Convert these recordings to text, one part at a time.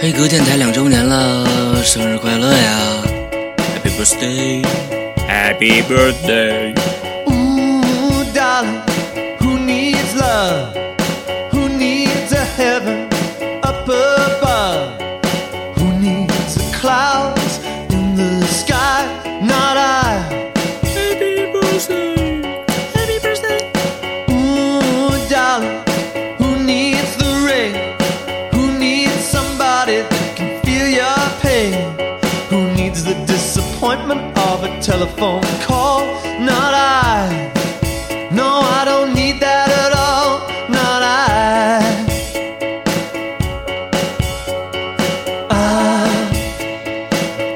黑格电台两周年了，生日快乐呀！Happy birthday, Happy birthday. Disappointment of a telephone call? Not I. No, I don't need that at all. Not I. I'm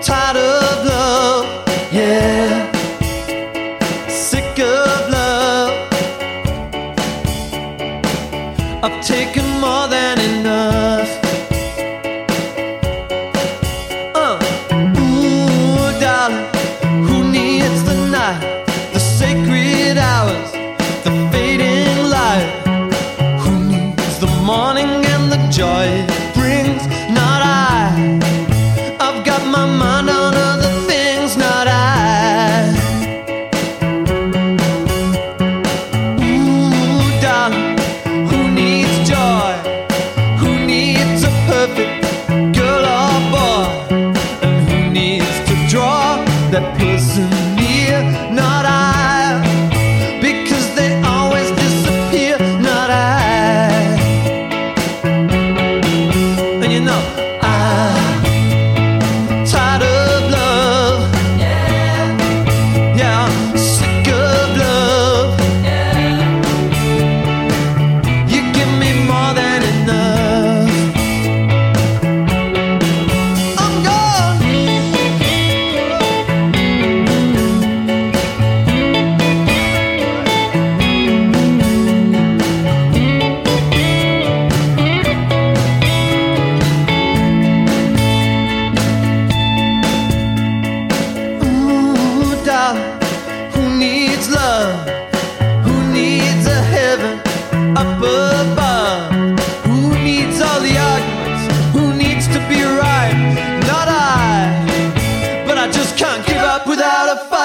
tired of love, yeah. Sick of love. I've taken more than enough. That person near? Not I, because they always disappear. Not I. And you know,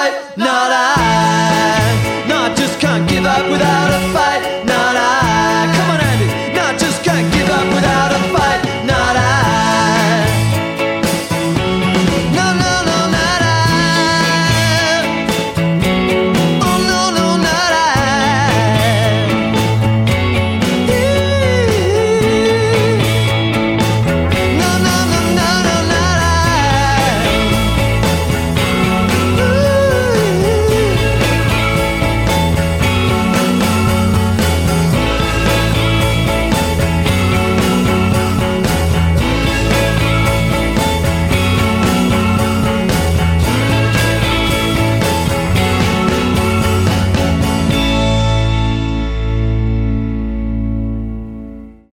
night, not I.